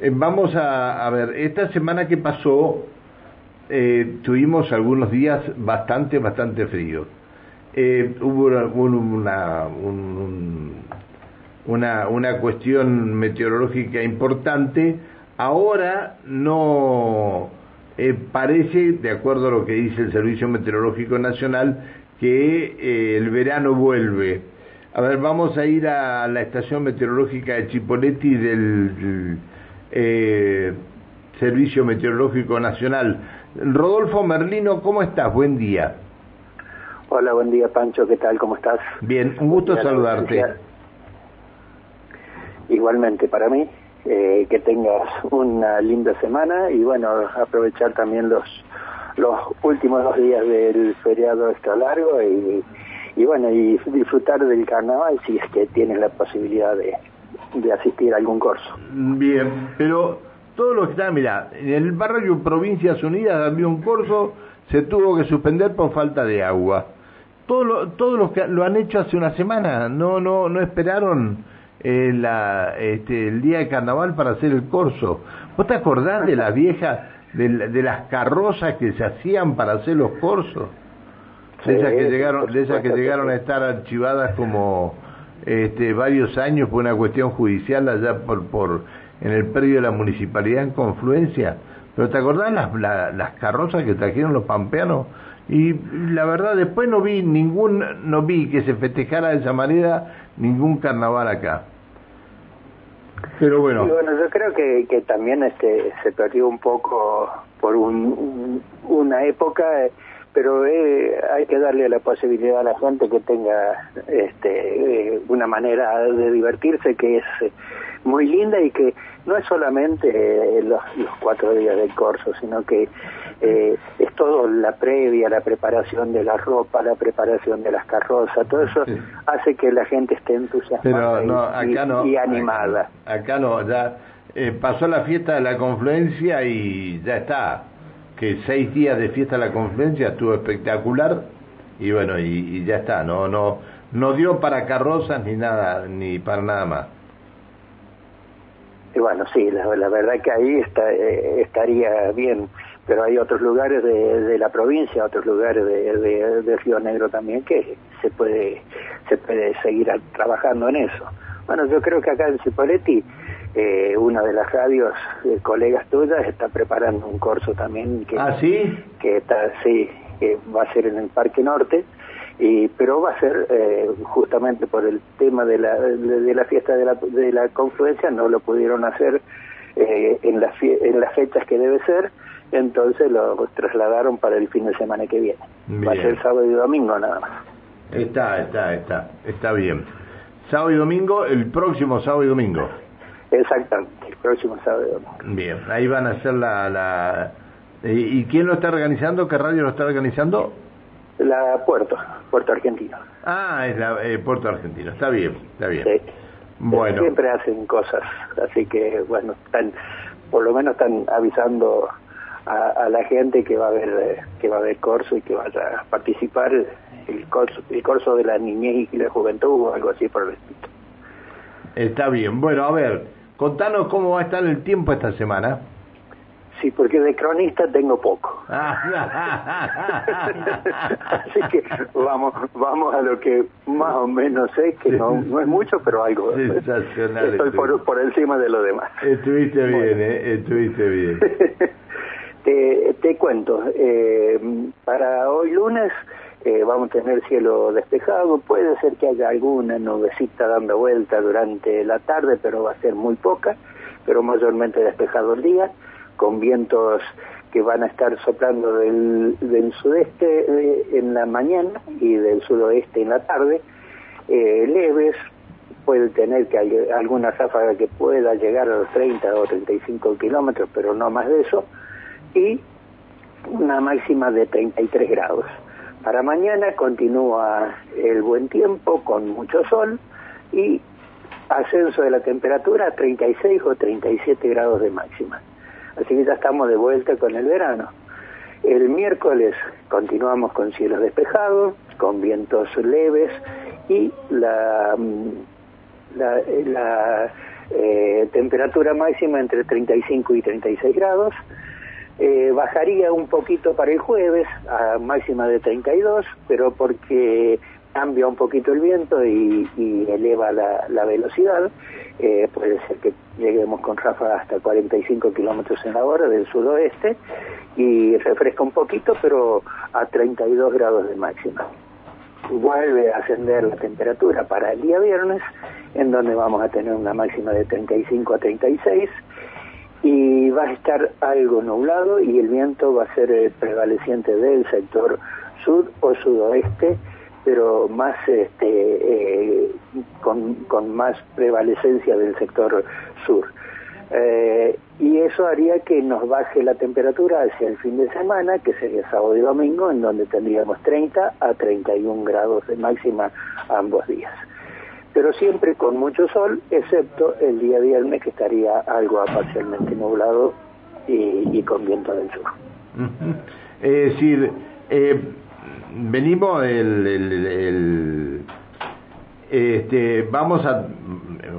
eh, vamos a, a, ver, esta semana que pasó eh, tuvimos algunos días bastante, bastante fríos. Eh, hubo una, una, una cuestión meteorológica importante. Ahora no parece, de acuerdo a lo que dice el Servicio Meteorológico Nacional, que el verano vuelve. A ver, vamos a ir a la estación meteorológica de Chipoletti del eh, Servicio Meteorológico Nacional. Rodolfo Merlino, ¿cómo estás? Buen día. Hola, buen día Pancho, ¿qué tal? ¿Cómo estás? Bien, un gusto saludarte. Igualmente para mí, eh, que tengas una linda semana y bueno, aprovechar también los los últimos dos días del feriado extra largo y, y bueno, y disfrutar del carnaval si es que tienes la posibilidad de, de asistir a algún curso. Bien, pero todo lo que está, mira, en el barrio Provincias Unidas había un curso, se tuvo que suspender por falta de agua. Todos lo, todos los que lo han hecho hace una semana, no no no esperaron eh, la, este, el día de carnaval para hacer el corso. ¿Vos te acordás de la vieja, de, de las carrozas que se hacían para hacer los corsos? De esas que llegaron, de esas que llegaron a estar archivadas como este, varios años por una cuestión judicial allá por, por en el predio de la municipalidad en Confluencia. Pero ¿te acordás las, la, las carrozas que trajeron los pampeanos? Y la verdad después no vi ningún, no vi que se festejara de esa manera ningún carnaval acá. Pero bueno. Y bueno, yo creo que, que también este se perdió un poco por un, un, una época, pero eh, hay que darle la posibilidad a la gente que tenga este eh, una manera de divertirse que es muy linda y que no es solamente eh, los, los, cuatro días del corso, sino que eh, es todo la previa, la preparación de la ropa, la preparación de las carrozas, todo eso sí. hace que la gente esté entusiasmada no, y, no, y, animada. Acá, acá no, ya eh, pasó la fiesta de la confluencia y ya está, que seis días de fiesta de la confluencia estuvo espectacular y bueno, y, ya está, no, no, no dio para carrozas ni nada, ni para nada más. Y bueno, sí, la, la verdad que ahí está, eh, estaría bien, pero hay otros lugares de, de la provincia, otros lugares de, de, Río Negro también que se puede se puede seguir trabajando en eso. Bueno, yo creo que acá en Cipoletti, eh, una de las radios, eh, colegas tuyas, está preparando un curso también que, ¿Ah, sí? que está, sí, que va a ser en el Parque Norte. Y pero va a ser eh, justamente por el tema de la de, de, la fiesta de la de la confluencia no lo pudieron hacer eh, en las en las fechas que debe ser. Entonces lo trasladaron para el fin de semana que viene. Bien. va a ser sábado y domingo nada más. Está está está está bien. Sábado y domingo el próximo sábado y domingo exactamente el próximo sábado bien ahí van a hacer la la y quién lo está organizando qué radio lo está organizando la Puerto, Puerto Argentino. Ah, es la eh, Puerto Argentino, está bien, está bien. Sí. Bueno. Siempre hacen cosas, así que bueno, están, por lo menos están avisando a, a la gente que va a haber que va a haber corso y que vaya a participar el corso, el corso de la niñez y la juventud o algo así por el estilo. Está bien, bueno, a ver, contanos cómo va a estar el tiempo esta semana. Sí, porque de cronista tengo poco. Así que vamos vamos a lo que más o menos sé, que no, no es mucho, pero algo. Sensacional. Estoy por, por encima de lo demás. Estuviste bien, bueno. eh, estuviste bien. te, te cuento, eh, para hoy lunes eh, vamos a tener cielo despejado, puede ser que haya alguna nubecita dando vuelta durante la tarde, pero va a ser muy poca, pero mayormente despejado el día con vientos que van a estar soplando del, sudeste eh, en la mañana y del suroeste en la tarde, eh, leves, puede tener que hay alguna ráfaga que pueda llegar a los 30 o 35 kilómetros, pero no más de eso, y una máxima de 33 grados. Para mañana continúa el buen tiempo con mucho sol y ascenso de la temperatura a 36 o 37 grados de máxima así que ya estamos de vuelta con el verano. El miércoles continuamos con cielos despejados, con vientos leves y la, la Eh, temperatura máxima entre 35 y 36 grados. Eh, bajaría un poquito para el jueves a máxima de 32, pero porque cambia un poquito el viento y, eleva la, velocidad, eh, puede ser que lleguemos con ráfagas hasta 45 kilómetros en la hora del sudoeste y refresca un poquito, pero a 32 grados de máxima. Vuelve a ascender la temperatura para el día viernes, en donde vamos a tener una máxima de 35 a 36 y va a estar algo nublado y el viento va a ser el prevaleciente del sector sur o sudoeste pero más este, eh, con, con, más prevalecencia del sector sur. Eh, y eso haría que nos baje la temperatura hacia el fin de semana, que sería sábado y domingo, en donde tendríamos 30 a 31 grados de máxima ambos días. Pero siempre con mucho sol, excepto el día viernes que estaría algo parcialmente nublado y, con viento del sur. Es decir, eh, venimos el, el, este, vamos a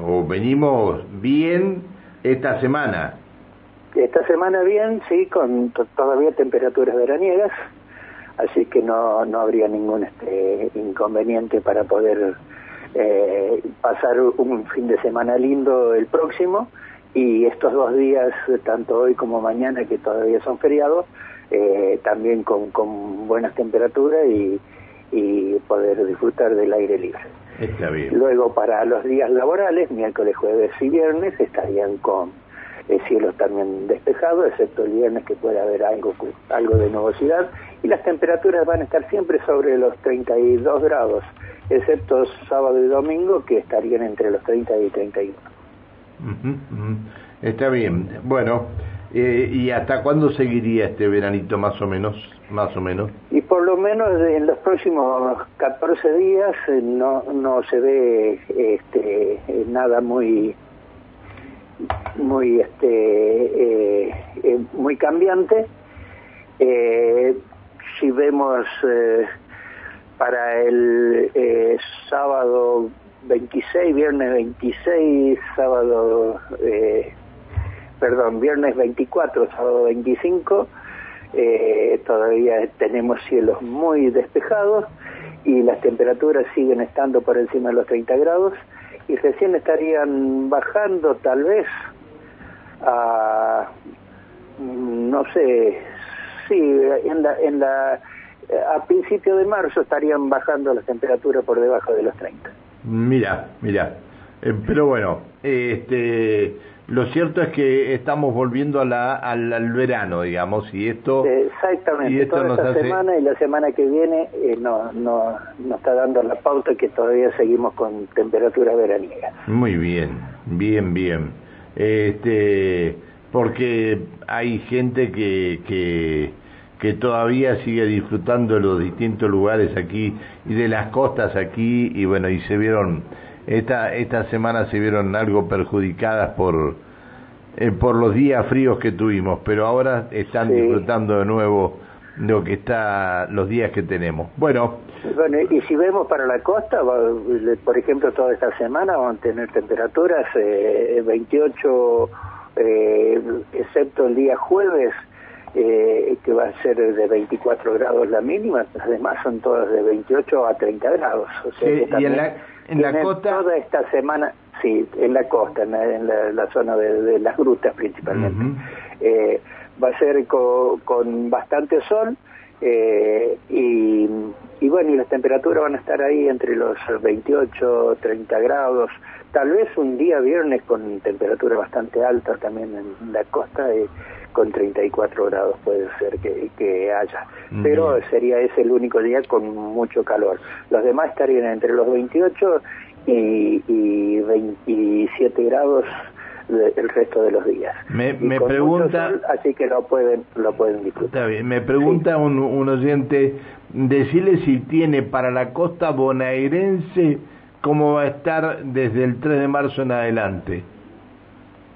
o venimos bien esta semana. Esta semana bien, sí, con todavía temperaturas veraniegas, así que no, no habría ningún este, inconveniente para poder eh, pasar un fin de semana lindo el próximo y estos dos días, tanto hoy como mañana, que todavía son feriados, eh, también con, con, buenas temperaturas y, y, poder disfrutar del aire libre. Está bien. Luego para los días laborales, miércoles, jueves y viernes, estarían con el cielo también despejado, excepto el viernes que puede haber algo, algo de nubosidad, y las temperaturas van a estar siempre sobre los 32 grados, excepto sábado y domingo que estarían entre los 30 y 31. Está bien. Bueno, eh, ¿Y hasta cuándo seguiría este veranito más o menos? Más o menos. Y por lo menos en los próximos 14 días eh, no, no se ve este, eh, nada muy muy este muy cambiante. si vemos para el sábado 26, viernes 26, sábado perdón, viernes 24, sábado 25, eh, todavía tenemos cielos muy despejados y las temperaturas siguen estando por encima de los 30 grados y recién estarían bajando tal vez a, no sé, sí, en la, en la, a principio de marzo estarían bajando las temperaturas por debajo de los 30. Mira, mira, eh, pero bueno, este lo cierto es que estamos volviendo a la, al, verano, digamos, y esto... Exactamente, y esto toda esta semana y la semana que viene eh, no, no, nos está dando la pauta que todavía seguimos con temperatura veraniega. Muy bien, bien, bien. Este, porque hay gente que, que, que todavía sigue disfrutando de los distintos lugares aquí y de las costas aquí, y bueno, y se vieron esta, esta semana se vieron algo perjudicadas por, eh, por los días fríos que tuvimos, pero ahora están disfrutando de nuevo lo que está los días que tenemos. Bueno, bueno, y si vemos para la costa, por ejemplo, toda esta semana van a tener temperaturas eh, 28, eh, excepto el día jueves, eh, que va a ser de 24 grados la mínima, además son todas de 28 a 30 grados. O sea y en la, en la costa. Toda esta semana, sí, en la costa, en la, zona de, las grutas principalmente. eh, va a ser con, bastante sol eh, y, y, bueno, y las temperaturas van a estar ahí entre los 28, 30 grados. Tal vez un día viernes con temperatura bastante alta también en la costa. Eh, con 34 grados puede ser que, haya, pero sería ese el único día con mucho calor. Los demás estarían entre los 28 y, y 27 grados el resto de los días. Me, me pregunta, así que lo pueden lo pueden disfrutar. Está bien. Me pregunta un, un oyente, decirle si tiene para la costa bonaerense cómo va a estar desde el 3 de marzo en adelante.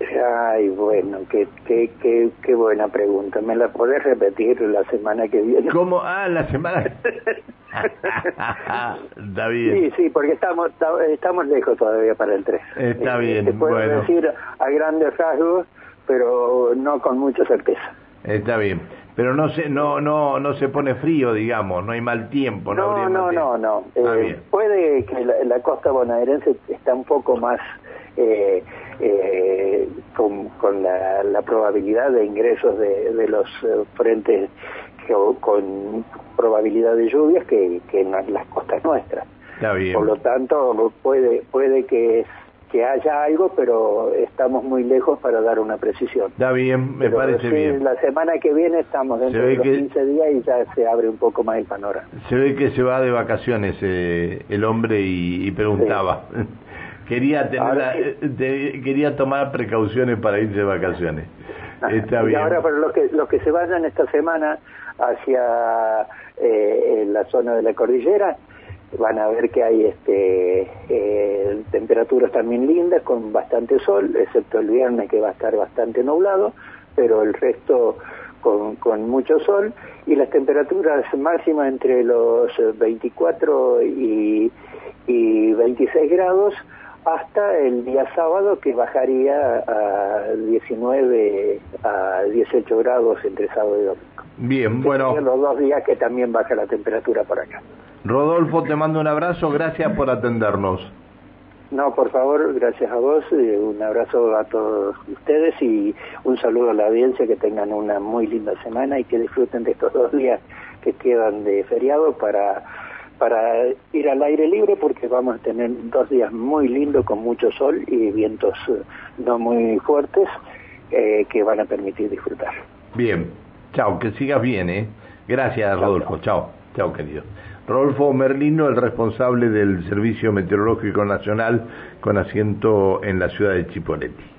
Ay, bueno, qué, qué, qué, qué buena pregunta. ¿Me la podés repetir la semana que viene? ¿Cómo? Ah, la semana. está bien. Sí, sí, porque estamos estamos lejos todavía para el 3. Está eh, bien, puedo decir a grandes rasgos, pero no con mucha certeza. Está bien. Pero no se no no no se pone frío, digamos, no hay mal tiempo, no No, no, no, no. Ah, eh, puede que la, costa bonaerense está un poco más eh, eh, con, con la, la, probabilidad de ingresos de, de los frentes con probabilidad de lluvias que, que en las costas nuestras. Por lo tanto, puede puede que que haya algo, pero estamos muy lejos para dar una precisión. Está bien, me parece bien. La semana que viene estamos dentro de los 15 días y ya se abre un poco más el panorama. Se ve que se va de vacaciones eh, el hombre y, preguntaba. quería tener quería tomar precauciones para irse de vacaciones. Ah, Está bien. Y ahora para los que los que se vayan esta semana hacia eh, la zona de la cordillera, van a ver que hay este eh, temperaturas también lindas con bastante sol, excepto el viernes que va a estar bastante nublado, pero el resto con, mucho sol y las temperaturas máximas entre los 24 y, y 26 grados hasta el día sábado que bajaría a 19 a 18 grados entre sábado y domingo. Bien, bueno. Los dos días que también baja la temperatura por acá. Rodolfo, te mando un abrazo, gracias por atendernos. No, por favor, gracias a vos, eh, un abrazo a todos ustedes y un saludo a la audiencia, que tengan una muy linda semana y que disfruten de estos dos días que quedan de feriado para, para ir al aire libre porque vamos a tener dos días muy lindos con mucho sol y vientos eh, no muy fuertes eh, que van a permitir disfrutar. Bien, chao, que sigas bien, ¿eh? Gracias, Rodolfo, chao, chao querido. Rodolfo Merlino, el responsable del Servicio Meteorológico Nacional con asiento en la ciudad de Chipoletti.